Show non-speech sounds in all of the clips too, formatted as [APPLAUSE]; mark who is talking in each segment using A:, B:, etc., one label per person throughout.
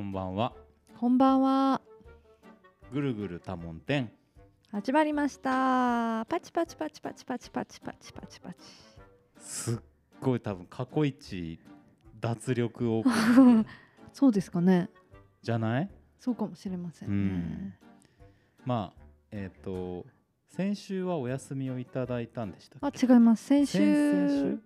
A: こんばんは
B: こんばんは。
A: ぐるぐる多聞店
B: 始まりました。パチパチパチパチパチパチパチパチパチ。
A: すっごい多分過去一脱力を [LAUGHS]
B: そうですかね。
A: じゃない？
B: そうかもしれませ
A: うん
B: ね。
A: まあえっ、と先週はお休みをいただいたんでしたっ
B: あ、
A: け
B: 違います。先週、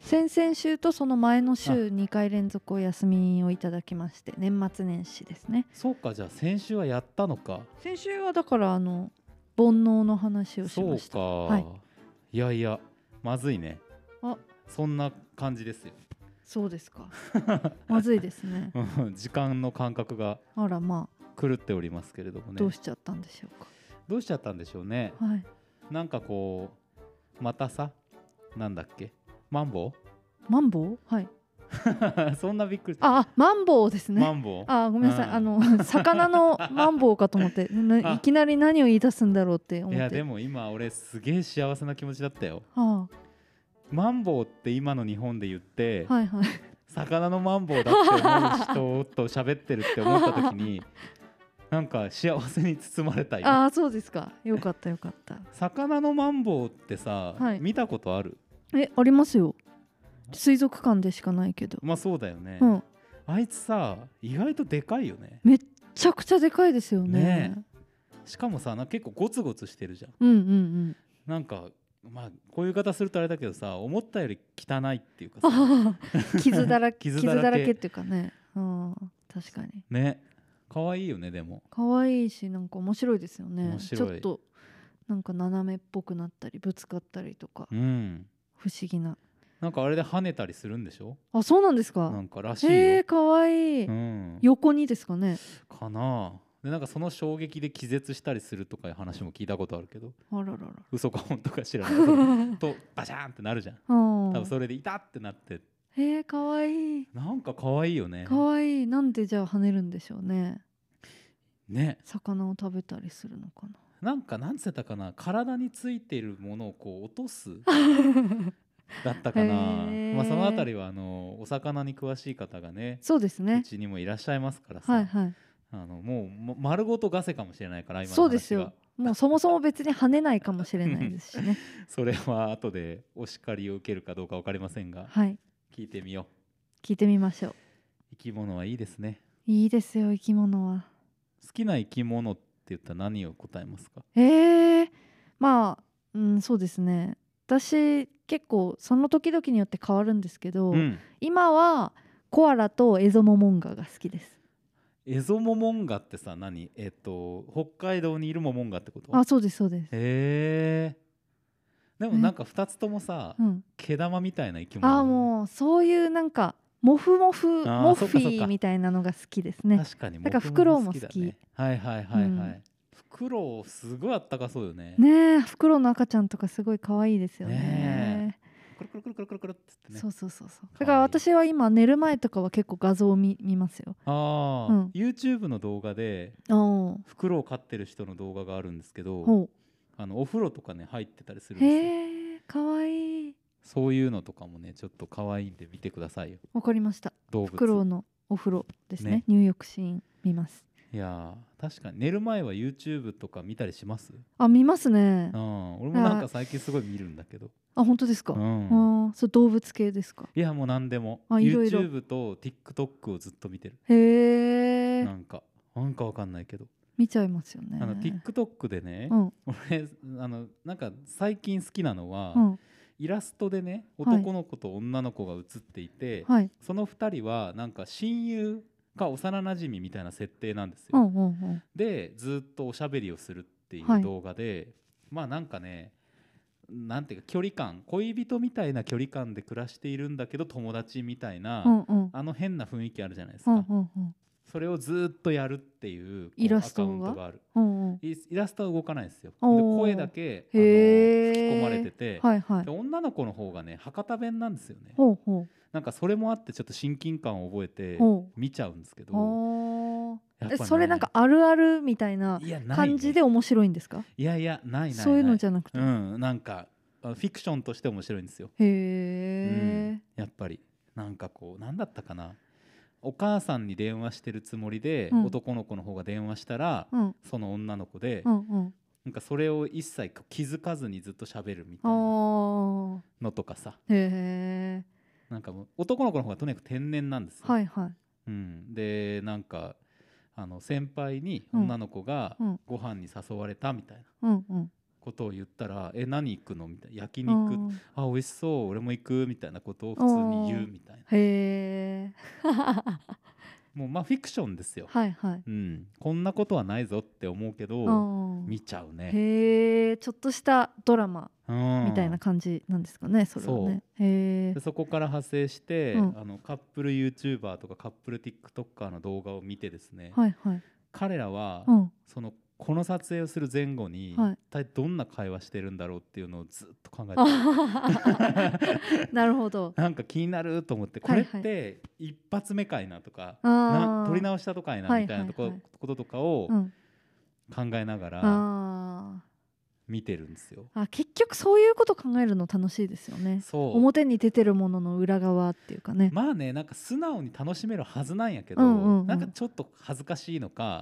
B: 先々週？とその前の週2回連続お休みをいただきまして、年末年始ですね。
A: そうかじゃあ先週はやったのか。
B: 先週はだからあの煩悩の話をし
A: そう
B: ました。
A: か、
B: はい。
A: い、やいやまずいね。
B: あ。
A: そんな感じですよ。
B: そうですか。[LAUGHS] まずいですね。
A: うん時間の感覚が
B: あらま
A: 狂っておりますけれども
B: あ、
A: ね。
B: どうしちゃったんでしょう
A: どうしちゃったんでしょうね
B: か。はい。
A: なんかこうまたさなんだっけマンボ
B: マンボウ？はい。
A: ウ [LAUGHS] そんなびっくり
B: あ、あマンボウですね。
A: マンボウ？
B: あごめんなさい、
A: うん
B: あの魚のマンボウかと思って [LAUGHS] いきなり何を言い出すんだろうって思って
A: いやでも今俺すげえ幸せな気持ちだったよ
B: は
A: マンボウって今の日本で言って、
B: あ、はいはい
A: 魚のマンボウだって思う人と喋ってるって思った時に [LAUGHS] なんか幸せに包まれた今
B: ああそうですか。よかったよかった。
A: 魚のマンボウってさ、
B: はい。
A: 見たことある？
B: えありますよ。水族館でしかないけど。
A: まあそうだよね、
B: うん。
A: あいつさ意外とでかいよね。
B: めっちゃくちゃでかいですよね。
A: ね。しかもさなんか結構ゴツゴツしてるじゃん。
B: うんうんうん。
A: なんかまあこういう言い方するとあれだけどさ思ったより汚いっていうかさ。
B: ああ傷だらけ [LAUGHS]
A: 傷
B: 傷
A: だらけ
B: っていうかね。うん確かに。
A: ね可愛いよねでも。
B: 可愛いしなんか面白いですよね。ちょっとなんか斜めっぽくなったりぶつかったりとか。
A: うん。
B: 不思議な。
A: なんかあれで跳ねたりするんでしょ？
B: あそうなんですか？
A: なんからしい
B: えかわいい、
A: うん、
B: 横にですかね？
A: かな。でなんかその衝撃で気絶したりするとかいう話も聞いたことあるけど。
B: あららら。
A: 嘘か本当か知らない [LAUGHS] とバシャーンってなるじゃん。
B: 多
A: 多分それで痛ってなって。
B: へえかわい。い
A: なんか可愛いよね。
B: かわいい。なんでじゃあ跳ねるんでしょうね
A: ね。
B: 魚を食べたりするのか
A: な？んかなんつってたかな？体についているものをこう落とす
B: な [LAUGHS]
A: だったかな、まあ、そのあたりはあのお魚に詳しい方がねう
B: そうですね。
A: ちにもいらっしゃいますからさ、
B: はいはい。
A: あのもうま丸ごとガセかもしれないから今の
B: そうですよ。もうそもそも別に跳ねないかもしれないですしね。[LAUGHS]
A: それは後でお叱りを受けるかどうか分かりませんが
B: はい。
A: 聞いてみよう。
B: 聞いてみましょう。
A: 生き物はいいですね。
B: いいですよ生き物は
A: 好きな生き物って言ったら何を答えますか？
B: えー、まあうんそうですね。私結構その時々によって変わるんですけど、
A: うん。
B: 今はコアラとエゾモモンガが好きです。
A: エゾモモンガってさ何？えっ、と北海道にいるモモンガってこと？
B: あそうですそうです、
A: へえでもなんか2つともさ
B: うん、
A: 毛玉みたいな生き物。
B: あもうそういうなんかモフモフモッフィーみたいなのが好きですね。
A: 確かに
B: だから
A: モフ
B: フクロウも好き
A: はいはいはいはい、
B: うん。
A: フクロウすごいあったかそうよね。
B: ねえフクロウの赤ちゃんとかすごい可愛いですよね。
A: ねくるくるくるくるくるくるってね。
B: そうそうそうそう。だから私は今寝る前とかは結構画像を見見ますよ。
A: ああ、
B: うん。
A: YouTube の動画で
B: お
A: フクロウ飼ってる人の動画があるんですけど
B: ほ
A: あのお風呂とかね入ってたりする
B: うん
A: ですよ。
B: へえ可愛い
A: そういうのとかもねちょっと可愛いんで見てくださいよ。
B: わかりました。
A: 動
B: フクロウ
A: 物
B: のお風呂ですね。
A: ね。
B: 入浴シーン見ます。
A: いやー確かに寝る前は YouTube とか見たりします？
B: あ見ますね。
A: うん。俺もなんか最近すごい見るんだけど。
B: あ本当ですか、
A: う
B: あ
A: ん
B: ーそう動物系ですか？
A: いやもう何でも。
B: あいろいろ。
A: YouTube と TikTok をずっと見てる。
B: へえ
A: なんか。なんかわかんないけど。
B: 見ちゃいますよね。
A: あの TikTok でね
B: うん。
A: 俺あのなんか最近好きなのは
B: うん
A: イラストでね
B: はい。
A: 男の子と女の子が写っていて
B: はい。
A: その2人はなんか親友か幼なじみみたいな設定なんですよ。
B: うんうんうん。
A: でずっとおしゃべりをするってい
B: はい。
A: う動画で、まあなんかねなんていうか距離感恋人みたいな距離感で暮らしているんだけど友達みたいな、
B: うんうん。
A: あの変な雰囲気あるじゃないですか、
B: うんうんうん
A: それをずっとやるっていう
B: イラストが？
A: ある。
B: うんうん。
A: イイラストは動かないんですよ。声だけあの吹き込まれてて、
B: はいはい。
A: で女の子の方がね博多弁なんですよね。
B: ほ
A: なんかそれもあってちょっと親近感を覚えて見ちゃうんですけどね
B: それなんかあるあるみたいな感じで面白いんですか？
A: いやいやないない
B: そういうのじゃなくて、
A: う
B: へ
A: んなんかフィクションとして面白いんですよ、う
B: え
A: ん、やっぱり。なんかこうなんだったかな？お母さんに電話してるつもりで、
B: うん。
A: 男の子の方が電話したら、
B: うん。
A: その女の子で、
B: うんうん。
A: なんかそれを一切気づかずにずっと喋るみた
B: あ
A: いな
B: ー。
A: のとかさ。
B: へえ
A: なんかもう男の子の方がとにかく天然なんですよ。
B: はいはい。
A: うん、でなんかあの先輩に
B: うん。
A: 女の子が
B: うん。
A: ご飯に誘われたみたいな。
B: うんうん
A: ことを言ったら「え何行くの?」みたいな「焼
B: あ
A: 肉
B: ー
A: あ美味しそう。俺も行く」みたいなことを普通に言うみたいな。
B: へえ。[LAUGHS] [LAUGHS]
A: もうまあフィクションですよ。
B: はいはい。
A: うん、こんなことはないぞって思うけど
B: あ
A: 見ちゃうね。
B: へえ。ちょっとしたドラマ
A: うん。
B: みたいな感じなんですかねそれはね。へえ。
A: でそこから派生して、
B: うん。
A: あのカップル YouTuber とかカップル TikToker の動画を見てですね、
B: はいはい。
A: 彼らは、
B: うん。
A: そのこの撮影をする前後に、
B: はい。
A: 一体どんな会話してるんだろうっていうのをずっと考えて [LAUGHS]
B: なるほど。[LAUGHS]
A: なんか気になると思ってこれ
B: はい。はい
A: って一発目かいなとか、
B: あー。
A: な撮り直したとかいな
B: はい
A: みたいなとこ,、
B: はいはい
A: こととかを
B: うん。
A: 考えながら
B: あ
A: 見てるんですよ。
B: ーあ結局そういうこと考えるの楽しいですよね。
A: そう。
B: 表に出てるものの裏側っていうかね。
A: まあねなんか素直に楽しめるはずなんやけど、
B: うんうんうん。
A: なんかちょっと恥ずかしいのか、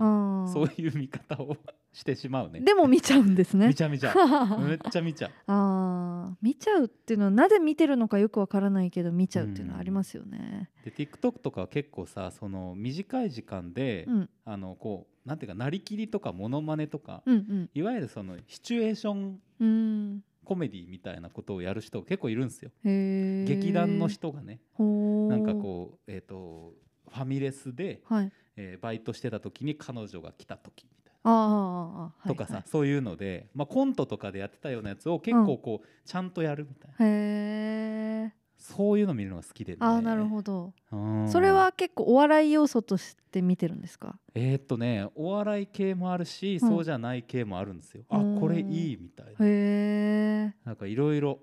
A: そういう見方をしてしまうね。
B: でも見ちゃうんですね。[LAUGHS]
A: 見ちゃ見ちゃう。[LAUGHS] めっちゃ見ちゃう。
B: あー。見ちゃうっていうのはなぜ見てるのかよくわからないけど見ちゃうっていうのはありますよね。
A: で TikTok とかは結構さその短い時間で、
B: うん。
A: あのこうなんていうかなりきりとかモノマネとか、
B: うんうん。
A: いわゆるそのシチュエーション
B: うん。
A: コメディみたいなことをやる人結構いるんですよ。劇団の人がね。なんかこう、えー、とファミレスで、
B: はい。
A: えーバイトしてた時に彼女が来た時みたいな。とかさ、
B: はい。
A: そういうので、まあ、コントとかでやってたようなやつを結構こう、ちゃんとやるみたいなそういうの見るのが好きでね。
B: あーなるほど。
A: うん。
B: それは結構お笑い要素として見てるんですか？
A: えーっとねお笑い系もあるし、
B: うん。
A: そうじゃない系もあるんですよ。あ
B: うん。
A: これいいみたいな。
B: へえ
A: なんかいろいろ、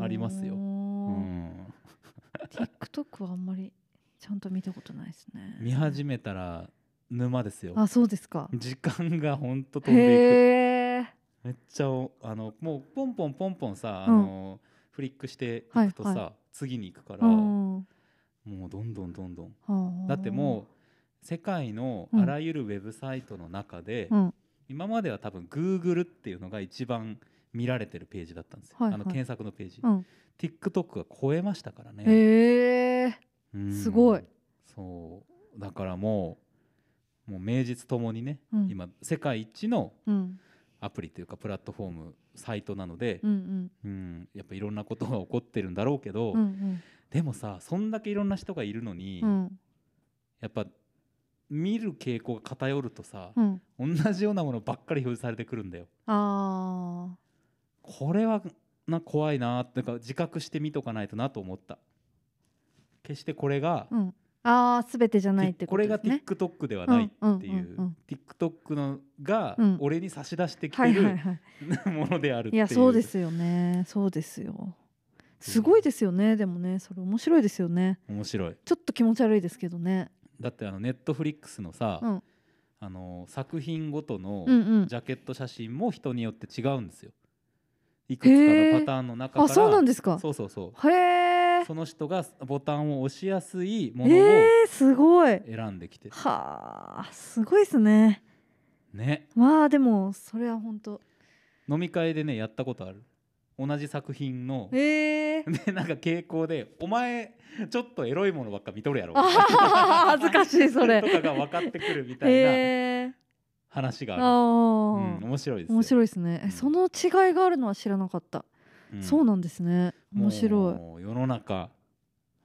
A: ありますよ。うん、
B: TikTok はあんまりちゃんと見たことないですね。
A: 見始めたら沼ですよ。
B: あそうですか。
A: 時間がほんと飛んでいく。めっちゃおあのもうポンポンポンポンさ、
B: うん。
A: あのフリックしていくとさ、
B: はいは
A: 次に行くから、
B: うん
A: もうどんどんどんどん。
B: はあ。
A: だってもう世界のあらゆるウェブサイトの中で、
B: うん。
A: 今までは多分 Google っていうのが一番見られてるページだったんですよ、
B: はいはい。
A: あの検索のページ、
B: うん。
A: TikTok が超えましたからね、
B: へえ
A: うん。
B: すごい。
A: そう。だからもうもう名実ともにね、
B: うん。
A: 今世界一の
B: うん。
A: アプリというかプラットフォームサイトなので
B: う、ん
A: うん。やっぱいろんなことが起こってるんだろうけど、
B: うんうん。
A: でもさそんだけいろんな人がいるのに、
B: うん。
A: やっぱ見る傾向が偏るとさ、
B: うん。
A: 同じようなものばっかり表示されてくるんだよ。
B: あ
A: これはな怖いなってか自覚してみとかないとなと思った。決してこれが、
B: ーうんあー全てじゃないって
A: これが
B: ことですね。
A: TikTok ではないって
B: うんうん
A: いう。
B: うんうん
A: TikTok のが
B: うん。
A: 俺に差し出してき
B: は
A: てるものであるっていう。
B: いやそうですよね。そうですよ。すごいですよね。でもねそれ面白いですよね。
A: 面白い。
B: ちょっと気持ち悪いですけどね。
A: だってあのネットフリックスのさ、
B: うん。
A: あの作品ごとのジャケット写真も人によって違うんですよ。いくつかのパターンの中から。
B: あそうなんですか。
A: そうそうそう。
B: へえ
A: その人がボタンを押しやすいものを
B: えー、すごい。
A: 選んできてる、
B: はあすごいですね。
A: ね。
B: まあでもそれは本当。
A: 飲み会でねやったことある。同じ作品の。
B: えー、[LAUGHS]
A: でなんか傾向で「お前ちょっとエロいものばっか見とるやろ」
B: 恥ずかしいそれ。
A: とかが分かってくるみたいな
B: えー、
A: 話がある、
B: ああ、
A: うん、面白いですよ。
B: 面白いですね、え
A: うん。
B: その違いがあるのは知らなかった、
A: うん。
B: そうなんですね。面白
A: もう世の中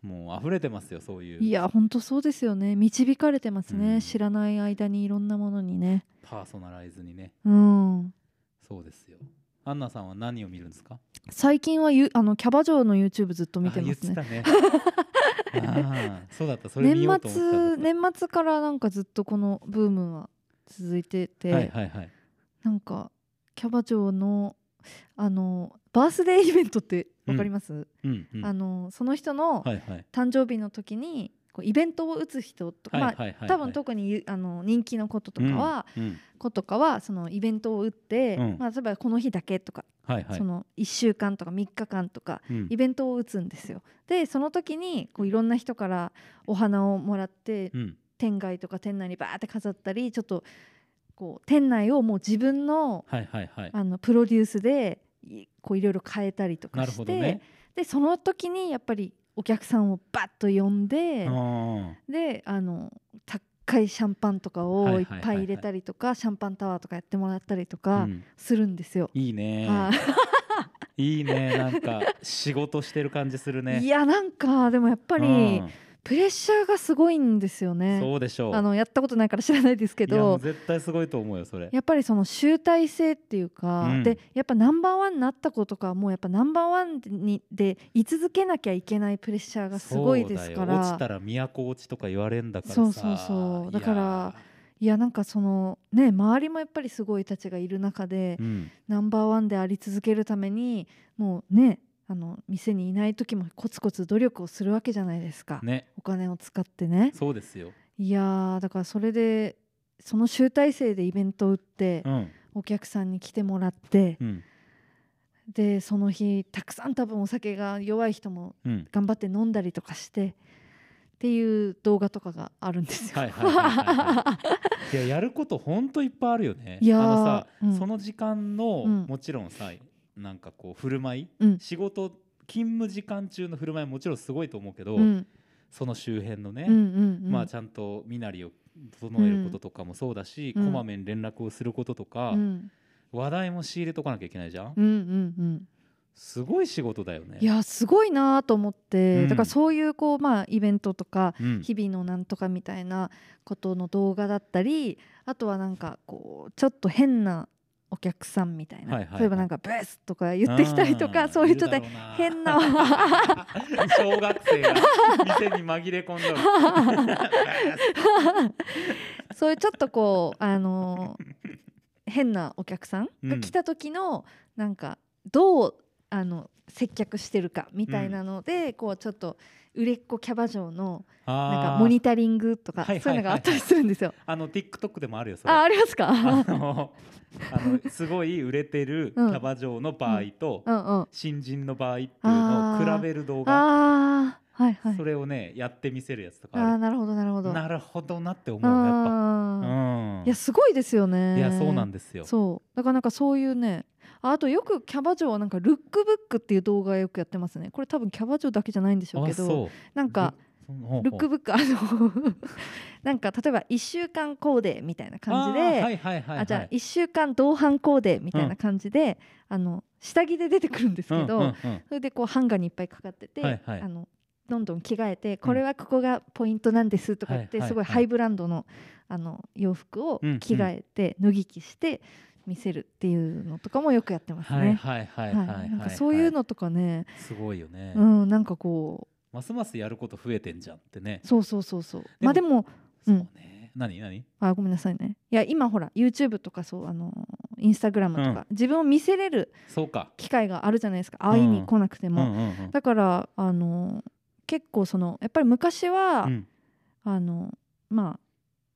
A: もう溢れてますよそういう。
B: いいや本当そうですよね。導かれてますね、
A: うん。
B: 知らない間にいろんなものにね。
A: パーソナライズにね。
B: うん。
A: そうですよ。アンナさんは何を見るんですか？
B: 最近はゆあのキャバ嬢の YouTube ずっと見てますね。
A: ね。[LAUGHS] そうだった。それ
B: 年末年末からなんかずっとこのブームは続いてて、
A: はいはいはい。
B: なんかキャバ嬢のあのバースデーイベントってわかります、
A: うんうん。
B: あのその人の誕生日の時にこうイベントを打つ人とか、
A: はいはいはいはい。
B: まあ、多分特にゆあの人気のこととかは、
A: うんうん。
B: 子とかはそのイベントを打って、
A: うん。
B: まあ、例えばこの日だけとか、
A: はいはい。
B: その1週間とか3日間とか
A: うん。
B: イベントを打つんですよ。でその時にこういろんな人からお花をもらって
A: うん。
B: 店外とか店内にバーって飾ったりちょっとこう店内をもう自分の
A: はいはいはい。
B: あのプロデュースでいこういろいろ変えたりと
A: な
B: かして、
A: ね。
B: でその時にやっぱりお客さんをバッと呼んで、
A: うん
B: であの高いシャンパンとかをいっぱい入れたりとか、シャンパンタワーとかやってもらったりと
A: う
B: か
A: ん。
B: するんですよ。
A: いいね。
B: はい。
A: いいね。なんか仕事してる感じするね。
B: いやなんかでもやっぱり
A: うん
B: プレッシャーがすごいんですよね。
A: そうでしょう。
B: あのやったことないから知らないですけど。
A: 絶対すごいと思うよそれ。
B: やっぱりその集大成っていうか、
A: うん。
B: でやっぱナンバーワンになった子とかはもうやっぱナンバーワンにで居続けなきゃいけないプレッシャーがすごいですか
A: そうだよ。落ち
B: ら
A: たら都落ちとか言われんだからさ。
B: そうそうそう。だからいやなんかそのね周りもやっぱりすごいたちがいる中で、
A: うん。
B: ナンバーワンであり続けるためにもうねあの店にいない時もコツコツ努力をするわけじゃないですか、
A: ね。
B: お金を使ってね。
A: そうですよ。
B: いやーだからそれでその集大成でイベントを打って、
A: うん。
B: お客さんに来てもらって、
A: うん。
B: でその日たくさん多分お酒が弱い人も
A: うん。
B: 頑張って飲んだりとかしてっていう動画とかがあるんですよ。
A: はいややることほんといっぱいあるよね。
B: いやー
A: あのさ、
B: うん。
A: その時間の、
B: うん。
A: もちろんさなんかこう振る舞い
B: うん。
A: 仕事勤務時間中の振る舞いももちろんすごいと思うけど、
B: うん。
A: その周辺のね、
B: うんうんうん。
A: まあちゃんと身なりを整えることとかもそうだし、
B: うん。
A: こまめに連絡をすることとか、
B: うん。
A: 話題も仕入れとかなきゃいけないじゃん、
B: うんうんうん。
A: すごい仕事だよね。
B: いやすごいなと思って、
A: うん。
B: だからそういうこうまあイベントとか
A: うん。
B: 日々のなんとかみたいなことの動画だったりあとはなんかこうちょっと変なお客さんみたいな、
A: はいはいはい。
B: 例えばなんかブスとか言ってきたりとかそういう人で
A: るだろうな。
B: 変な。[LAUGHS]
A: 小学生が店に紛れ込んどる。[LAUGHS]
B: そういうちょっとこうあのー変なお客さんが来た時のなんかどうあの接客してるかみたいなので、こうちょっと売れっ子キャバ嬢のなんかモニタリングとかそういうのがあったりするんですよ。
A: あの TikTok でもあるよそれ。
B: あありますか？
A: あのあのすごい売れてるキ
B: うん。
A: ャバ嬢の場合と新人の場合っていうのを比べる動画。
B: はいはい。
A: それをねやってみせるやつと
B: あ
A: かあ
B: ーなるほどなるほど。
A: るなるほどなって思うやっぱ。うん
B: いやすごいですよね。
A: いやそうなんですよ。
B: そう。だからなんかそういうねああとよくキャバ嬢はなんかルックブックっていう動画よくやってますね。これ多分キャバ嬢だけじゃないんでしょうけど
A: あそう。
B: なんかルックブックあの [LAUGHS] なんか例えば1週間コーデみたいな感じで、
A: あ
B: じゃあ1週間同伴コーデみたいな感じで、あの下着で出てくるんですけど、
A: うんうんうん。
B: それでこうハンガーにいっぱいかかってて、
A: はいはい。
B: あのどんどん着替えてこれはここがポイントなんですとか言って、すごいハイブランドのあの洋服を着替えて脱ぎ着して見せるっていうのとかもよくやってますね。
A: はいはいはいはいはい
B: なんかそういうのとかね、
A: すごいよね。
B: うん、なんかこ
A: ますますやること増えてんじゃんってね。
B: うそうそうそう。そうまあでも
A: そう
B: うん
A: ね。何何？
B: あごめんなさいね。いや今ほら YouTube とかそうあのインスタグラムとか、自分を見せれる
A: そうか。
B: 機会があるじゃないですか。会いに来なくても、だからあの結構そのやっぱり昔は、
A: うん。
B: あのまあ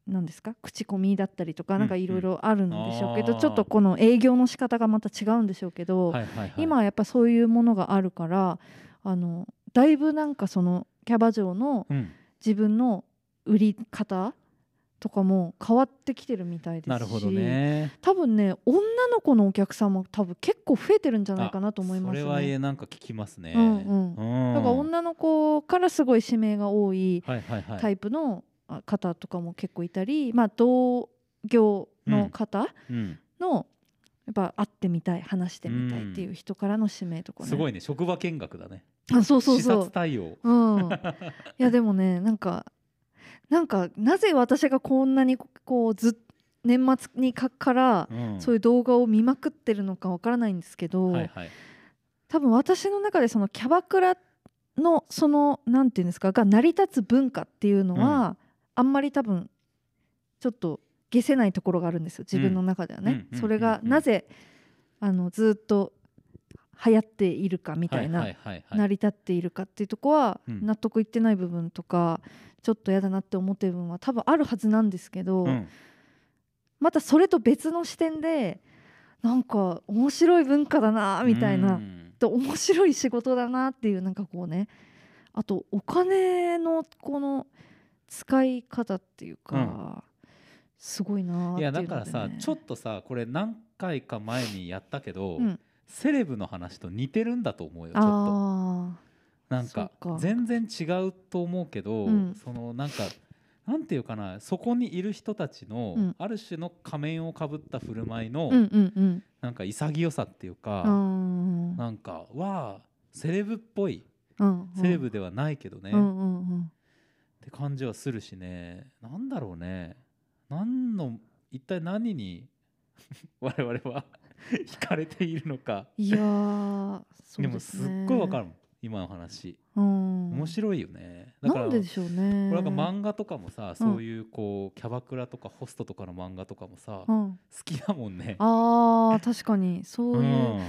B: 何ですか？口コミだったりとか、
A: うん
B: なんかいろいろあるんでしょうけど、
A: あー。
B: ちょっとこの営業の仕方がまた違うんでしょうけど、
A: はいはいはい
B: 今はやっぱそういうものがあるからあのだいぶなんかそのキャバ嬢の
A: うん。
B: 自分の売り方とかも変わってきてるみたいですし
A: なるほどね。
B: 多分ね女の子のお客さんも多分結構増えてるんじゃないかなと思いますね。
A: それはえなんか聞きますね。
B: うんうん。
A: うん
B: だから女の子からすごい指名が多いタイプのあ方とかも結構いたり、まあ、同業の方
A: うん。
B: のやっぱ会ってみたい話してみたいっていう人からの指名とかね。
A: すごいね。職場見学だね。
B: あそうそう
A: 視
B: そう。
A: 察対応。
B: うん、いやでもねなんかなんかなぜ私がこんなにこうずっ年末にかから
A: うん。
B: そういう動画を見まくってるのかわからないんですけど、
A: はいはい。
B: 多分私の中でそのキャバクラのそのなんていうんですかが成り立つ文化っていうのは、あんまり多分ちょっと消せないところがあるんですよ。自分の中ではね。
A: うん。
B: それがなぜあのずっと流行っているかみたいな、成り立っているかっていうとこは
A: うん。
B: 納得いってない部分とかちょっと嫌だなって思ってる部分は多分あるはずなんですけど、
A: うん。
B: またそれと別の視点でなんか面白い文化だなみたいな、
A: うん。
B: と面白い仕事だなっていうなんかこうね。あとお金のこの使い方っていうか、
A: うん。
B: すごいなって
A: いやだからさちょっとさこれ何回か前にやったけど、
B: うん。
A: セレブの話と似てるんだと思うよちょっと。
B: あ
A: なんか全然違うと思うけど、
B: うん。
A: そのなんかなんていうかなそこにいる人たちの、
B: うん。
A: ある種の仮面をかぶった振る舞いの、
B: ーうんうんうん。
A: なんか潔さっていうか、
B: うん
A: なんかわあセレブっぽい。
B: うん
A: セレブではないけどね、っ
B: うんうんうん
A: て感じはするしね。なんだろうね。何の一体何に [LAUGHS] 我々は [LAUGHS] 惹かれているのか。
B: いやーそう
A: でも
B: です
A: っごいわかるもん。今の話。
B: うん。
A: 面白いよね。だから
B: なんででしょうね。
A: これなんか漫画とかもさ、そういうこうキャバクラとかホストとかの漫画とかもさ、好
B: うん、
A: きだもんね。
B: あー確かに。そういう、
A: うん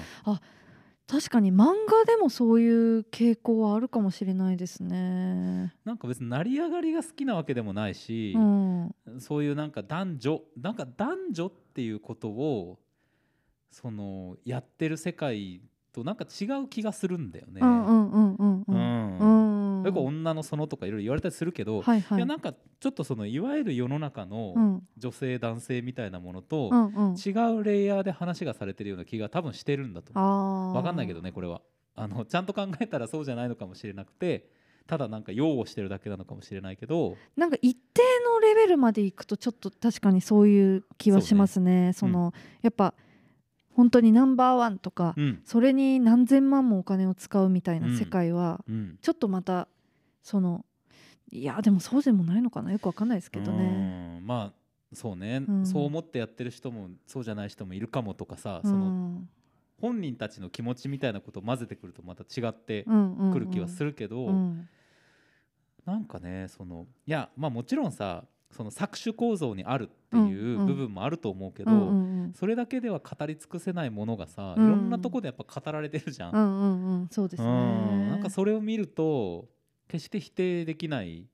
B: 確かに漫画でもそういう傾向はあるかもしれないですね。
A: なんか別に成り上がりが好きなわけでもないし
B: う、ん、
A: そういうなんか男女なんか男女っていうことをそのやってる世界となんか違う気がするんだよね。
B: うんうんうんうんう
A: うん
B: んうん。
A: よく女の園とかいろいろ言われたりするけど、
B: はいはいい。
A: やなんかちょっとそのいわゆる世の中の
B: うん
A: 女性男性みたいなものと
B: うんうん。
A: 違うレイヤーで話がされてるような気が多分してるんだと思う。
B: ああ。
A: わかんないけどねこれはあのちゃんと考えたらそうじゃないのかもしれなくてただなんか擁護してるだけなのかもしれないけど
B: なんか一定のレベルまでいくとちょっと確かにそういう気はしますね。そ
A: ね
B: の、やっぱ本当にナンバーワンとか、
A: うん
B: それに何千万もお金を使うみたいな世界は、
A: うん
B: ちょっとまたそのいやでもそうでもないのかな？よくわかんないですけどね。
A: うんまあそうね、
B: うん。
A: そう思ってやってる人もそうじゃない人もいるかもとかさ、
B: う
A: その
B: ん
A: 本人たちの気持ちみたいなことを混ぜてくるとまた違ってくる気はするけど、
B: うん。
A: なんかねそのいやまあもちろんさその搾取構造にあるっていう部分もあると思うけど、それだけでは語り尽くせないものがさ、
B: うん。
A: いろんなとこでやっぱ語られてるじゃん。
B: うんうんうん。そうですね。
A: うんなんかそれを見ると決して否定できない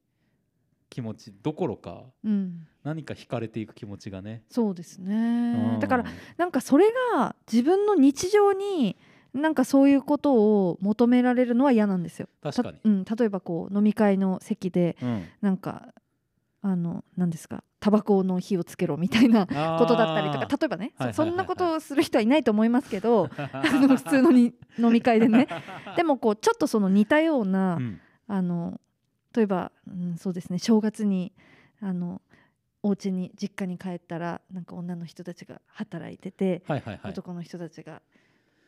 A: 気持ちどころか
B: うん。
A: 何か惹かれていく気持ちがね。
B: そうですね、
A: うん。
B: だからなんかそれが自分の日常になんかそういうことを求められるのは嫌なんですよ。
A: 確かに。
B: たうん、例えばこう飲み会の席で
A: うん。
B: なんかあの何ですかタバコの火をつけろみたいなことだったりとか例えばね、そ
A: はいはいはいはい。
B: そんなことをする人はいないと思いますけど [LAUGHS] あの普通のに飲み会でね。でもこうちょっとその似たような、
A: うん
B: あの例えば、うん、そうですね正月にあのお家に実家に帰ったらなんか女の人たちが働いてて、
A: はいはいはい。
B: 男の人たちが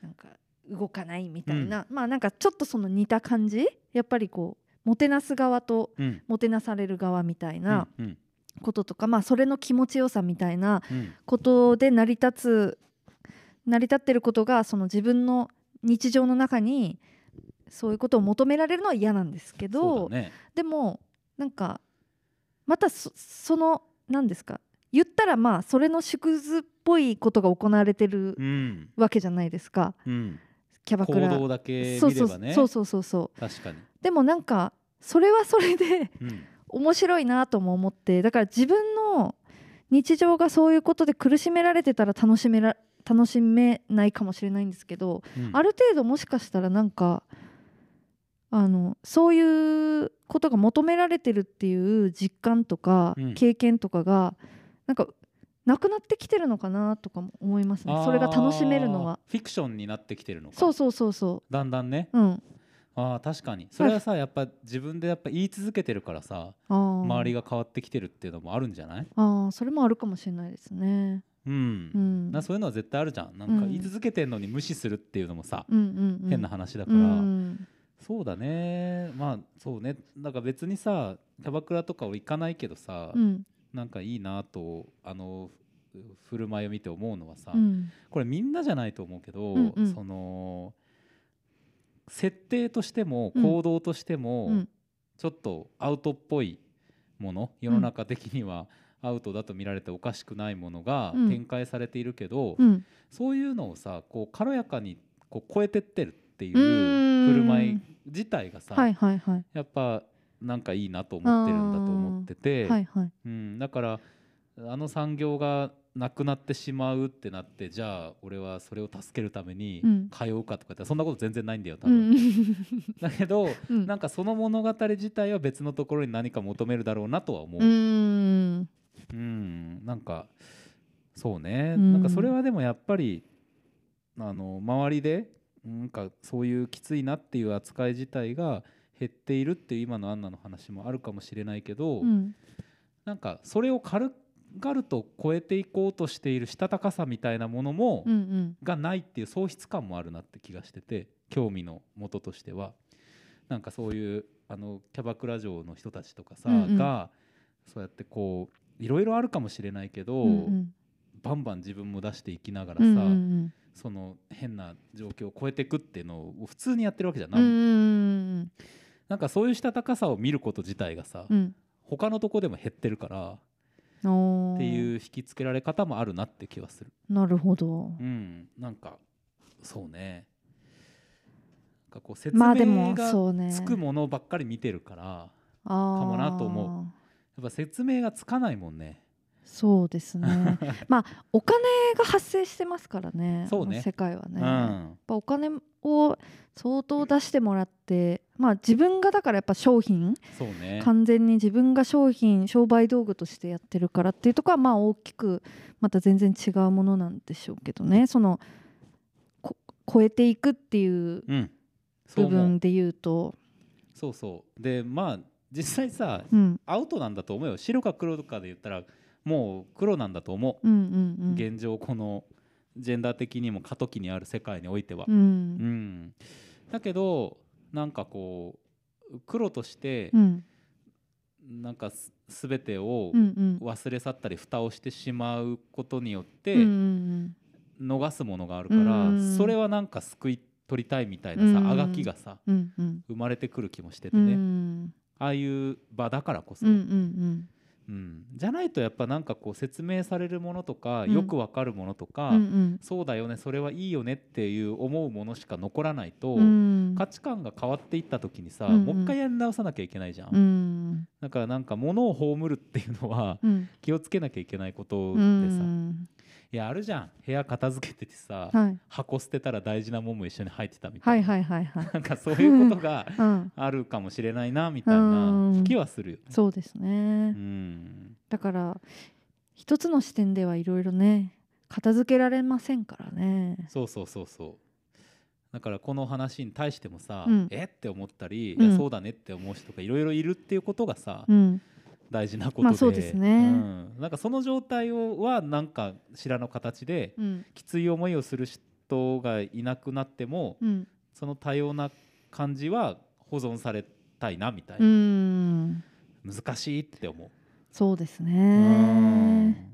B: なんか動かないみたいな、まあなんかちょっとその似た感じやっぱりこうもてなす側と
A: うん。
B: もてなされる側みたいな
A: うんうん。
B: こととか、まあそれの気持ちよさみたいな
A: うん。
B: ことで成り立つ成り立ってることがその自分の日常の中にそういうことを求められるのは嫌なんですけど、
A: ね。
B: でもなんかまたそその何ですか言ったらまあそれの縮図っぽいことが行われてる
A: うん
B: わけじゃないですか
A: うん。
B: キャバクラ
A: 行動だけ
B: そうそう
A: 見ればね。
B: そうそうそうそう
A: 確かに。
B: でもなんかそれはそれで
A: うん
B: 面白いなとも思ってだから自分の日常がそういうことで苦しめられてたら楽しめら楽しめないかもしれないんですけど、
A: うん
B: ある程度もしかしたらなんかあのそういうことが求められてるっていう実感とか
A: うん。
B: 経験とかが、なんかなくなってきてるのかなとかも思いますね。それが楽しめるのは。
A: フィクションになってきてるのか。
B: そうそうそうそ
A: だんだんね。
B: ううん。
A: あー確かに。それはさやっぱ自分でやっぱ言い続けてるからさ周りが変わってきてるっていうのもあるんじゃない？
B: あーそれもあるかもしれないですね。
A: うん、
B: うん。
A: なそういうのは絶対あるじゃん。なんか
B: うん。
A: 言い続けてんのに無視するっていうのもさ、
B: うんうんうん。
A: 変な話だか
B: う
A: ら、
B: ん
A: そうだね。まあそうね。だから別にさキャバクラとかを行かないけどさ、
B: うん。
A: なんかいいなとあのふ振る舞いを見て思うのはさ、
B: うん。
A: これみんなじゃないと思うけど、
B: うんうん。
A: その設定としても
B: うん。
A: 行動としても、
B: うん。
A: ちょっとアウトっぽいもの世の中的にはアウトだと見られておかしくないものが
B: うん。
A: 展開されているけど、
B: うん。
A: そういうのをさこう軽やかにこう超えてってるっていう振る舞い自体がさ、
B: はいはいはい。
A: やっぱなんかいいなと思ってるんだと思ってて、
B: はいはい。
A: うん、だからあの産業がなくなってしまうってなってじゃあ俺はそれを助けるために
B: うん。
A: 通うかとかってそんなこと全然ないんだよ多
B: う
A: 分、
B: ん。[LAUGHS]
A: だけど
B: うん。
A: なんかその物語自体は別のところに何か求めるだろうなとは思う、
B: うーん。
A: うん、なんかそうね、
B: うん。
A: なんかそれはでもやっぱりあの周りでなんかそういうきついなっていう扱い自体が減っているっていう今のアンナの話もあるかもしれないけど、
B: うん。
A: なんかそれを軽々と超えていこうとしているしたたかさみたいなものも、
B: うんうん。
A: がないっていう喪失感もあるなって気がしてて興味の元としては。なんかそういうあのキャバクラ嬢の人たちとかさ、
B: うんうん。
A: がそうやってこういろいろあるかもしれないけど、
B: うんうん
A: バンバン自分も出していきながらさ、
B: うんうん
A: その変な状況を超えていくっていうのを普通にやってるわけじゃん、
B: うんうん
A: なんかそういうしたたかさを見ること自体がさ、
B: うん。
A: 他のとこでも減ってるから
B: うん
A: っていう引きつけられ方もあるなって気はする。
B: なるほど。
A: うん、なんかそうね。なんかこう説明がつくものばっかり見てるから、や
B: か
A: もなと思っぱ説明がつかないもんね。
B: そうですね。[LAUGHS] まあお金が発生してますからね
A: そうね。
B: 世界はね、
A: うん。
B: やっぱお金を相当出してもらってまあ自分がだからやっぱ商品
A: そうね。
B: 完全に自分が商品商売道具としてやってるからっていうところはまあ大きくまた全然違うものなんでしょうけどね。そのこ超えていくっていう部分で言うと。
A: そうそうでまあ実際さ
B: うん。
A: アウトなんだと思うよ。白か黒かで言ったらもう黒なんだと思う、現状このジェンダー的にも過渡期にある世界においては。
B: う、
A: うん。
B: ん
A: だけどなんかこう黒として
B: うん。
A: なんかす全てを忘れ去ったり蓋をしてしまうことによって逃すものがあるから、
B: うん。
A: それはなんか救い取りたいみたいなさ、
B: うん。
A: あがきがさ生まれてくる気もしてて
B: う
A: ね、
B: ん。
A: ああいう場だからこそ、
B: うん。
A: じゃないとやっぱなんかこう説明されるものとか、
B: うん。
A: よくわかるものとか、
B: うんうん。
A: そうだよねそれはいいよねっていう思うものしか残らないと、
B: うん。
A: 価値観が変わっていった時にさ、
B: うんうん。
A: もう一回やり直さなきゃいけないじゃん、
B: うん。
A: だからなんか物を葬るっていうのは
B: うん。
A: 気をつけなきゃいけないこと
B: う
A: でさ、
B: ん
A: いやあるじゃん。部屋片付けててさ、
B: はい。
A: 箱捨てたら大事なもんも一緒に入ってたみたいな、
B: はいはいはいはい。
A: なんかそういうことが
B: うん。
A: あるかもしれないなみたいな気はするよね。
B: そうですね。
A: うん。
B: だから一つの視点ではいろいろね片付けられませんからね。
A: そうそうそうそう。だからこの話に対してもさ、
B: うん。
A: え？って思ったり、
B: うん。
A: いやそうだねって思う人がいろいろいるっていうことがさ、
B: うん
A: 大事なことで、
B: まあそうですね。
A: うん。なんかその状態をはなんかしらの形で
B: うん。
A: きつい思いをする人がいなくなっても、
B: うん。
A: その多様な感じは保存されたいなみたいな、
B: うん。
A: 難しいって思う。
B: そうです
A: うん。
B: ね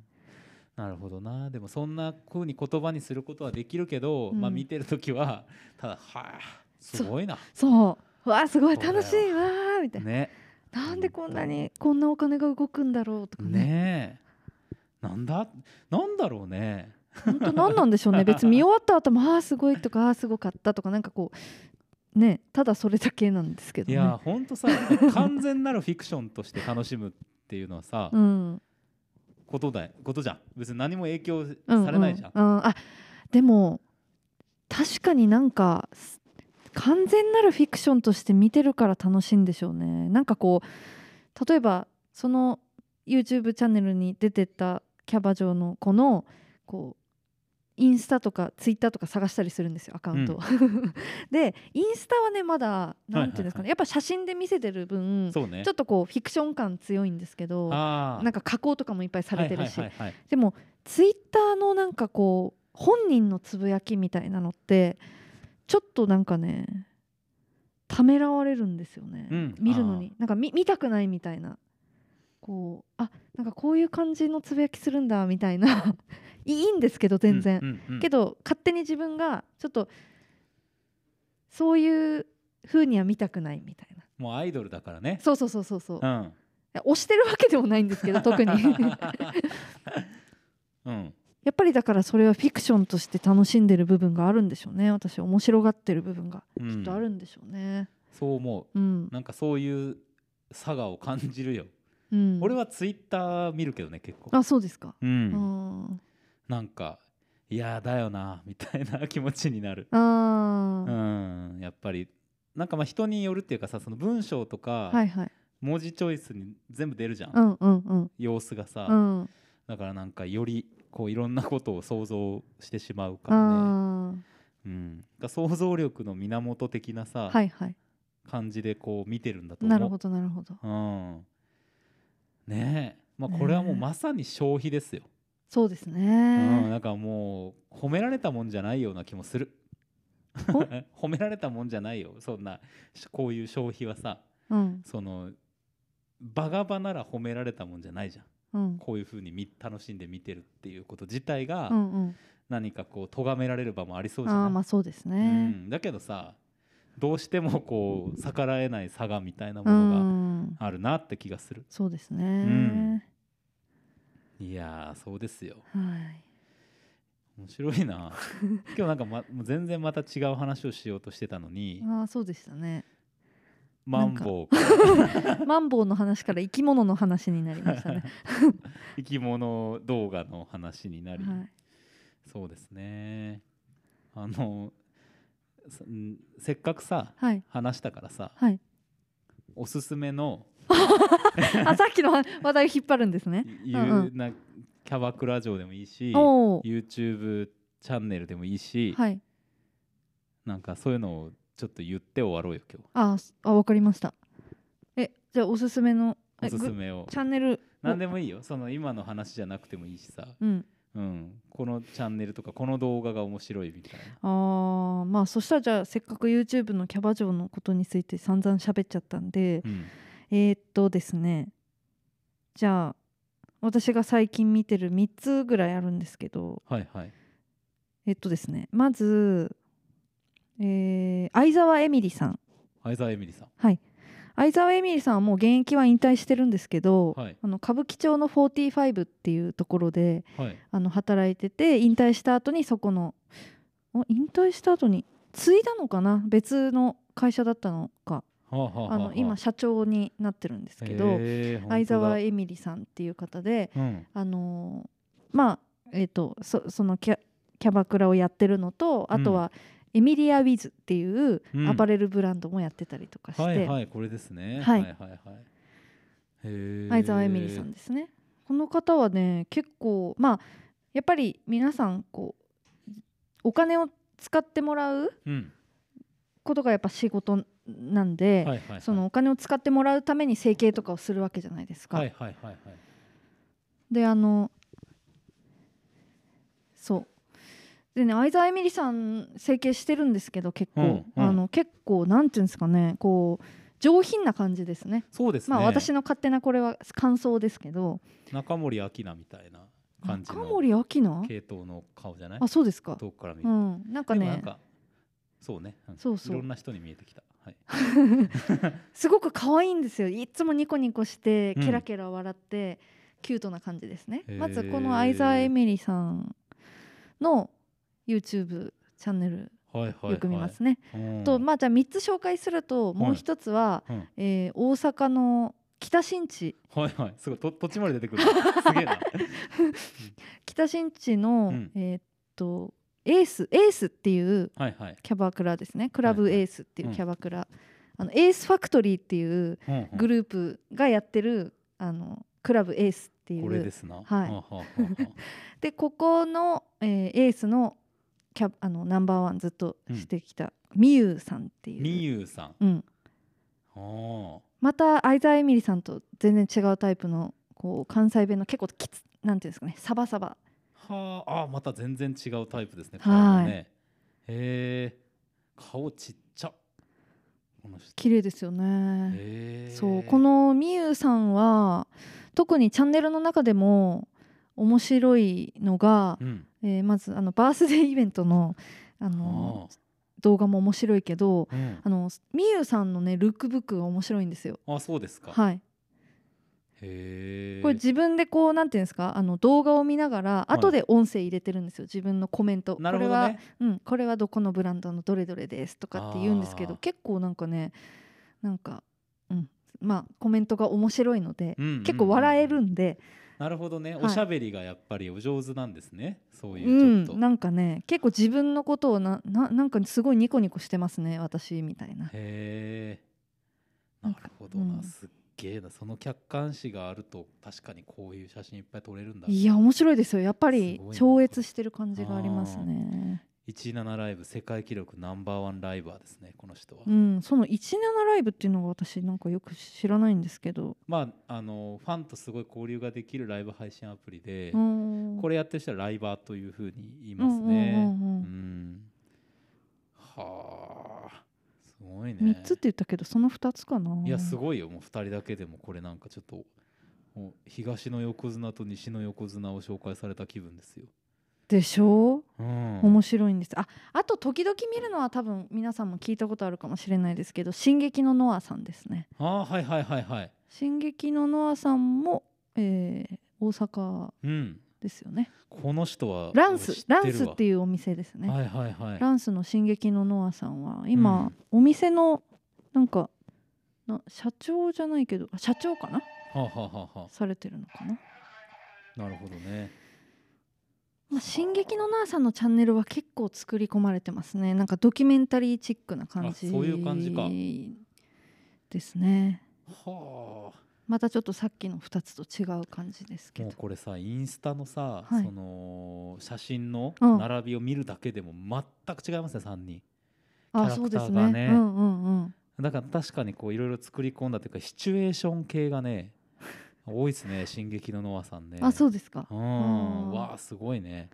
A: なるほどな。でもそんな風に言葉にすることはできるけど、
B: うん。
A: まあ見てる時はただはあすごいな。
B: そう。わあすごい楽しい。わーみたいな。
A: ね
B: なんでこんなにこんなお金が動くんだろうとかね。
A: ねえ。なんだ？なんだろうね。
B: 本当何なんでしょうね。[LAUGHS] 別に見終わった後もああすごいとかああすごかったとかなんかこうねただそれだけなんですけどね。
A: いやほんとさ完全なるフィクションとして楽しむっていうのはさ、
B: うん。
A: ことだことじゃん。別に何も影響
B: うんうん
A: されないじゃん、
B: うんあでも確かになんかす完全なるフィクションとして見てるから楽しいんでしょうね。なんかこう例えばその YouTube チャンネルに出てたキャバ嬢の子のこうインスタとかツイッターとか探したりするんですよアカウント。を、[LAUGHS] でインスタはねまだなんていうんですかね、
A: はいはいはい。
B: やっぱ写真で見せてる分
A: ね。
B: ちょっとこうフィクション感強いんですけど
A: あ
B: なんか加工とかもいっぱいされてるし、
A: はいはいはいはい。
B: でもツイッターのなんかこう本人のつぶやきみたいなのってちょっとなんかねためらわれるんですよね、
A: うん。
B: 見るのに。なんか見見たくないみたいな。こうあなんかこういう感じのつぶやきするんだみたいな。[LAUGHS] いいんですけど全然、
A: うんうんうん。
B: けど勝手に自分がちょっとそういう風には見たくないみたいな。
A: もうアイドルだからね。
B: そうそうそうそうそう、い
A: うん。
B: や推してるわけでもないんですけど特に。[LAUGHS]
A: うん
B: やっぱりだからそれはフィクションとして楽しんでる部分があるんでしょうね。私面白がってる部分が
A: うん。
B: きっとあるんでしょうね。
A: そう思
B: う。ん。
A: うなんかそういう差がを感じるよ、
B: うん、
A: 俺はツイッター見るけどね結構。
B: あそうですか、
A: う
B: うんん、
A: なんかいやだよなみたいな気持ちになる。
B: あ
A: う
B: ー
A: んやっぱり。なんかまあ人によるっていうかさその文章とか
B: はいはい。
A: 文字チョイスに全部出るじゃん、
B: うんうんうん。
A: 様子がさ、
B: うん。
A: だからなんかよりこういろんなことを想像してしまうからね、
B: あ
A: うん、だから想像力の源的なさ、
B: ーはいはい。
A: 感じでこう見てるんだと思う。
B: なるほどなるほど。
A: うん、ねえ、まあ、これはもうまさに消費ですよ、
B: そうです
A: うん、
B: ね
A: なんかもう褒められたもんじゃないような気もする。
B: お？[LAUGHS]
A: 褒められたもんじゃないよ。そんなしこういう消費はさ。
B: うん。
A: そのバガバなら褒められたもんじゃないじゃんこういうふうに見楽しんで見てるっていうこと自体が
B: うんうん。
A: 何かこう咎められる場もありそうじゃない、
B: ああまあそうです
A: う
B: ね
A: ん、だけどさどうしてもこう逆らえない差がみたいな
B: う
A: ものが
B: ん。
A: あるなって気がする、
B: そうです
A: ん。
B: ね
A: いやーそうですよ。
B: はい。
A: 面白いな。今日なんか、ま、全然また違う話をしようとしてたのに。
B: ああそうでしたね
A: マンボウ
B: マンボウの話から生き物の話になりましたね。[LAUGHS]
A: 生き物動画の話になり、
B: はい。
A: そうですね。あのせっかくさ
B: はい。
A: 話したからさ
B: はい。
A: おすすめの [LAUGHS]
B: あさっきの話話題を引っ張るんですね。
A: ゆ
B: うんう
A: なキャバクラ嬢でもいいし YouTube チャンネルでもいいし、
B: はい。
A: なんかそういうのをちょっと言って終わろうよ今
B: あすあわかりました。えじゃあおすすめの
A: 日おすすめを。
B: チャンネル
A: 何でもいいよ。その今の話じゃなくてもいいしさ、
B: うん。
A: うん、このチャンネルとかこの動画が面白いみたいな。
B: あーまあそしたらじゃあせっかく YouTube のキャバ嬢のことについて散々喋っちゃったんで
A: うん。
B: えー、っとですね。じゃあ私が最近見てる3つぐらいあるんですけど。
A: はいはい。
B: えっとですね。まず、えー相沢エミリさん。
A: 相沢エミリさん。
B: はい。相沢エミリさんはもう現役は引退してるんですけど、
A: はい。
B: あの歌舞伎町の45っていうところで
A: はい。
B: あの働いてて引退した後にそこのお引退した後に継いだのかな？別の会社だったのか。
A: はあはあはあ
B: あの今社長になってるんですけど相沢エミリさんっていう方で
A: うん。
B: あのーまあえっ、とそそのキャキャバクラをやってるのとあとは、エミリア・ウィズっていう
A: うん。
B: アパレルブランドもやってたりとかして、
A: はいはいこれですね。
B: はい。
A: はいはいはい
B: 相沢エミリさんですね。この方はね結構まあやっぱり皆さんこうお金を使ってもらう
A: うん。
B: ことがやっぱ仕事なんで、
A: はいはいはい。
B: そのお金を使ってもらうために整形とかをするわけじゃないですか。
A: はいはいはいはい。
B: であのそうでね相沢エミリさん整形してるんですけど結構、
A: うんうん。
B: あの結構なんていうんですかねこう上品な感じですね。
A: そうですね。
B: まあ私の勝手なこれは感想ですけど。
A: 中森明菜みたいな感じの
B: 中森明菜？
A: 系統の顔じゃない？
B: あそうですか。
A: 遠くから見る。と
B: うん。なんかね。
A: でもなんかそうね。ん。
B: そうそう。
A: いろんな人に見えてきた。はい。[LAUGHS]
B: すごく可愛いんですよ。いつもニコニコして
A: うん。
B: ケラケラ笑って、キュートな感じですね。まずこの相沢エミリさんの YouTube チャンネル
A: はいはいはい。
B: よく見ますね、
A: うん。
B: とまあじゃあ3つ紹介するともう一つは、
A: うん。
B: えー大阪の北新地。
A: はいはい。すごい。と土地まで出てくるすげえな。[LAUGHS]
B: 北新地の、
A: うん。
B: えーっとエースエースっていう
A: はいはい。
B: キャバクラですね。クラブ
A: はいはい。
B: エースっていううん。キャバクラ、あのエースファクトリーっていうグループがやってるあのクラブエースっていう。
A: これですな。
B: はい。[LAUGHS] でここの、えーエースのキャあのナンバーワンずっとしてきた、みゆうさんっていう。
A: みゆさん。
B: うん、
A: あ
B: また相沢エミリさんと全然違うタイプのこう関西弁の結構きつなんていうんですかねサバサバ。
A: あはあ。あまた全然違うタイプですね
B: はい。
A: へえ顔ちっちゃ。この人。
B: 綺麗ですよね。そうこのみゆうさんは特にチャンネルの中でも面白いのが、
A: うん。
B: えーまずあのバースデーイベントのあの
A: あ
B: 動画も面白いけど
A: あうん。
B: あのみゆうさんのねルックブックが面白いんですよ。
A: あそうですか。
B: はい、
A: へえ
B: これ自分でこうなんていうんですかあの動画を見ながら
A: い。
B: 後で音声入れてるんですよ自分のコメント。
A: なるほど
B: これは
A: ね
B: うん、これはどこのブランドのどれどれですとかって言うんですけど結構なんかねなんか、うん、まあコメントが面白いので、
A: うんうんうん。
B: 結構笑えるんで、
A: なるほどね、
B: はい。
A: おしゃべりがやっぱりお上手なんですね。そう
B: う
A: いうちょっと、
B: ん、なんかね結構自分のことをなななんかすごいニコニコしてますね私みたいな。
A: へえ。
B: な
A: るほどな、
B: うん。
A: すっげえな。その客観視があると確かにこういう写真いっぱい撮れるんだ。
B: いや面白いですよ。やっぱり超越してる感じがありますね。
A: 17ライブ世界記録ナンバーワンライバーですねこの人は、
B: うん、その17ライブっていうのが私なんかよく知らないんですけど、
A: まああのファンとすごい交流ができるライブ配信アプリで、
B: うん、
A: これやってる人はライバーというふうに言いますね。はあすごいね。
B: 3つって言ったけどその2つかな。
A: いやすごいよもう2人だけでもこれなんかちょっと東の横綱と西の横綱を紹介された気分ですよ。
B: でしょ？う
A: うん、
B: 面白いんです。ああと時々見るのは多分皆さんも聞いたことあるかもしれないですけど「進撃のノア」さんですね。
A: ああはいはいはいはい。
B: 「進撃のノア」さんも、えー大阪
A: うん。
B: ですよね。
A: この人は
B: ランスランスって
A: いう
B: お店ですね、
A: はいはいはい。
B: ランスの「進撃のノア」さんは今、お店のなんかな社長じゃないけどあ社長かな？
A: はあ、はあはあは
B: されてるのかな、
A: あ、なるほどね。
B: まあ、進撃のノアさんのチャンネルは結構作り込まれてますね。なんかドキュメンタリーチックな感じ
A: あそういう感じか。
B: ですね。
A: はあ。
B: またちょっとさっきの2つと違う感じですけ
A: もう
B: ど
A: これさインスタのさ、
B: はい。
A: その写真の
B: うん。
A: 並びを見るだけでも全く違いますね3人。
B: あ
A: キャラク
B: そうです
A: ターがね。
B: ねうんうんうん。
A: だから確かにこういろいろ作り込んだというかシチュエーション系がね多いですね「進撃のノア」さんね。
B: あそうですか。
A: うん。
B: うん
A: わあすごいね。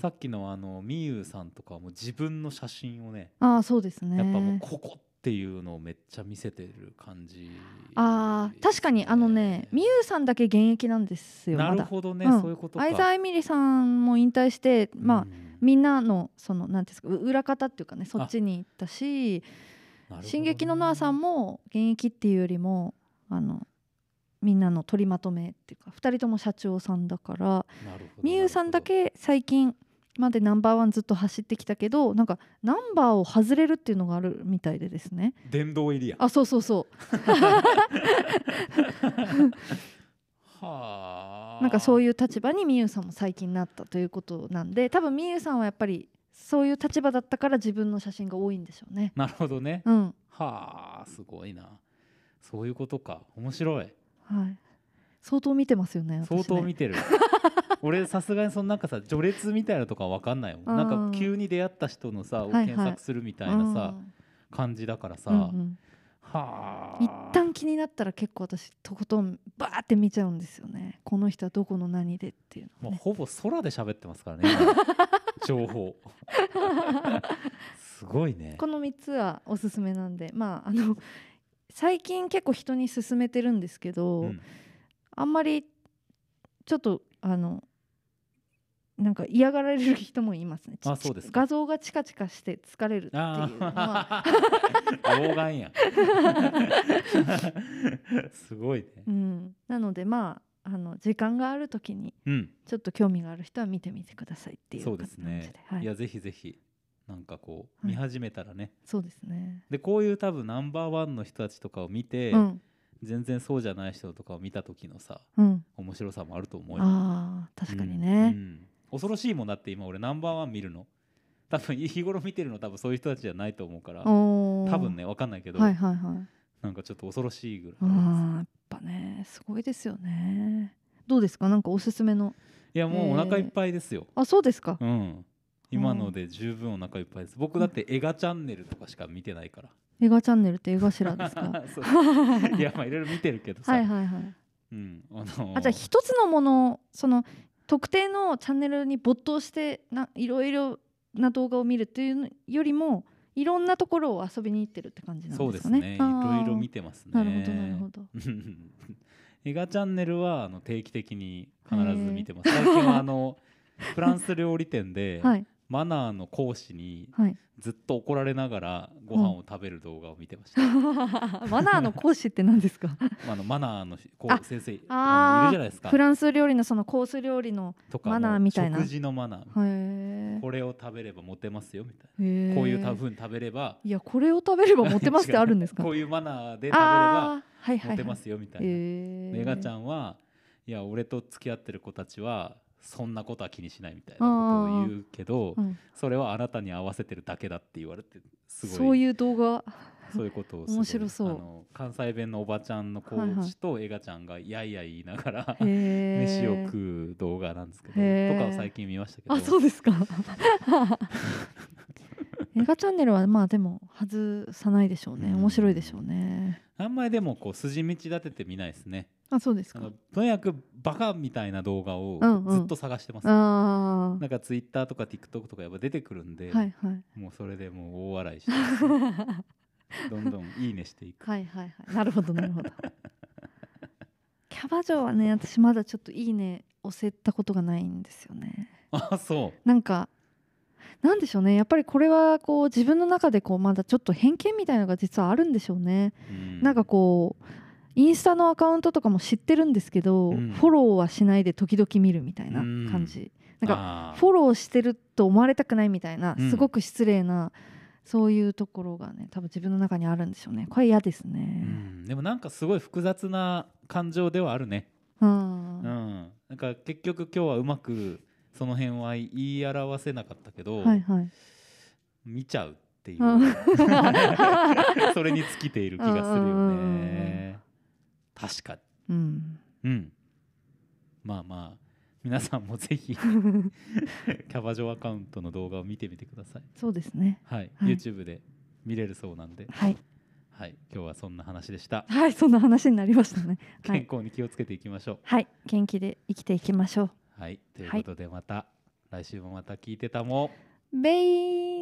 A: さっきのあのみゆさんとかはもう自分の写真をね
B: あそうですね。
A: やっぱもうここっていうのをめっちゃ見せてる感じ、
B: あー確かにあのねみゆさんだけ現役なんですよ
A: なるほどね、
B: うん。
A: そういうことか。
B: 相沢エミリさんも引退してまあ、
A: うん
B: みんなのそのなんていうんですかう裏方っていうかねそっちに行ったし「
A: なるほどね。
B: 進撃のノア」さんも現役っていうよりもあのみんなの取りまとめっていうか2人とも社長さんだからみゆさんだけ最近までナンバーワンずっと走ってきたけどなんかナンバーを外れるっていうのがあるみたいでですね。
A: 殿堂入りや
B: あそうそうそう。
A: はあ。[LAUGHS]
B: なんかそう
A: いう
B: いう立場にみゆさんも最近なったということなんで多分みゆさんはやっぱりそういう立場だったから自分の写真が多いんでしょうね。
A: なるほどね、
B: うん。
A: はあすごいな。そういうことか。面白い
B: はい、相当見てますよね。
A: 相当見てる。[LAUGHS] 俺さすがにそのなんかさ序列みたいなとかわかんないもん。なん。
B: うん
A: か急に出会った人のさを
B: はいはい。
A: 検索するみたいなさ、感じだからさ、
B: うんうん。うん
A: はあ。
B: 一旦気になったら結構私とことんバーって見ちゃうんですよね。この人はどこの何でっていうのをね。
A: もうほぼ空で喋ってますからね [LAUGHS] 今情報。[LAUGHS] すごいね。
B: この3つはおすすめなんでまああの最近結構人に勧めてるんですけど、
A: うん。
B: あんまりちょっとあのなんか嫌がられる人もいますね。ち
A: あそうですか。
B: 画像がチカチカして疲れるっていうのは。[LAUGHS]
A: 老眼や。すごいね。
B: うん、なのでまああの時間がある時に
A: うん。
B: ちょっと興味がある人は見てみてくださいっていう
A: そう
B: 感じで
A: ですね、
B: はい。い、
A: やぜひぜひなんかこう
B: はい。
A: 見始めたらね、
B: そうですね。
A: でこういう多分ナンバーワンの人たちとかを見て、
B: うん。
A: 全然そうじゃない人とかを見た時のさ
B: うん、
A: 面白さもあると思うよ。
B: ああ確かに
A: うん
B: ね。
A: うん。恐ろしいもんだって今俺ナンバーワン見るの。多分日頃見てるの多分そういう人たちじゃないと思うから多分ねわかんないけど、
B: はいはいはい。
A: なんかちょっと恐ろしいぐらい
B: あーやっぱねすごいですよね。どうですか？なんかおすすめの。
A: いやもうお腹いっぱいですよ、
B: あそうですか？
A: うん今ので十分お腹いっぱいです。僕だって映画チャンネルとかしか見てないから。
B: 映画チャンネルって映画頭ですか？[LAUGHS] [LAUGHS]
A: いやまあいろいろ見てるけどさ、
B: はいはいはい。
A: うんあのー。
B: あじゃあ一つのものその特定のチャンネルに没頭してないろいろな動画を見るっていうよりもいろんなところを遊びに行ってるって感じなんでかね。
A: ですすね。いろいろ見てますね。
B: なるほどなるほど。
A: 映画チャンネルはあの定期的に必ず見てます。最近はあのフランス料理店で
B: はい
A: マナーの講師に
B: はい。
A: ずっと怒られながらご飯を食べる動画を見てました、[LAUGHS]
B: マナーの講師って何ですか？[LAUGHS]
A: あのマナーのこ
B: あ
A: う先生いるじゃないですか。
B: フランス料理のそのコース料理の
A: とか
B: マナーみたいな。
A: 食事のマナー。
B: へ
A: これを食べればモテますよみたい
B: え。
A: なこういう
B: 多
A: ふうに食べれば
B: いやこれを食べればモテますって [LAUGHS] あるんですか？
A: こういうマナーで食べればモテますよみたいな、
B: へえ
A: メガちゃんはいや俺と付き合ってる子たちはそんなことは気にしないみたいなことを言うけど
B: うん、
A: それはあなたに合わせてるだけだって言われてすごい
B: そういう動画。
A: そういうことを
B: 面白そう。
A: あの関西弁のおばちゃんのコーチとエガちゃんがやいやい言いながら、飯を食う動画なんですけどとかを最近見ましたけど。
B: あそうですか。[LAUGHS] 映画チャンネルはまあでも外さないでしょうね。
A: うん
B: 面白いでしょうね。
A: あんまりでもこう筋道立てて見ないですね
B: あそうですか。
A: とにかくバカみたいな動画を
B: うんうん。
A: ずっと探してます、
B: あ
A: なんかツイッターとか TikTok とかやっぱ出てくるんで、
B: あはいはい。
A: もうそれでもう大笑いして [LAUGHS] どんどんいいねしていく。
B: はいはいはい。なるほどなるほど。[LAUGHS] キャバ嬢はね私まだちょっといいね押せたことがないんですよね。
A: あそ
B: なんかなんでしょうね。やっぱりこれはこう自分の中でこうまだちょっと偏見みたいなのが実はあるんでしょうね、
A: う、うん。
B: なんかこうインスタのアカウントとかも知ってるんですけど、
A: うん。
B: フォローはしないで時々見るみたいな感じ、なんか
A: か
B: フォローしてると思われたくないみたいな
A: うん。
B: すごく失礼な、そういうところがね多分自分の中にあるんでしょうね。これ嫌です
A: う
B: ね
A: ん、でもなんかすごい複雑な感情ではあるね。
B: うん、
A: うん、なんか結局今日はうまくその辺は言い表せなかったけど、
B: はいはい。
A: 見ちゃうっていう。
B: うん。[LAUGHS]
A: それに尽きている気がするよ
B: うん
A: ね確かに。
B: うん。
A: うん。まあまあ皆さんもぜひ [LAUGHS] キャバ嬢アカウントの動画を見てみてください。
B: そうですね。
A: はい、
B: はい。
A: YouTube で見れるそうなんで。
B: はい。
A: はい。今日はそんな話でした。
B: はいそんな話になりましたね。[LAUGHS] はい、
A: 健康に気をつけていきましょ
B: はい、元気で生きていきましょ
A: う。はい。ということでまた、来週もまた聞いてたも。
B: うベイ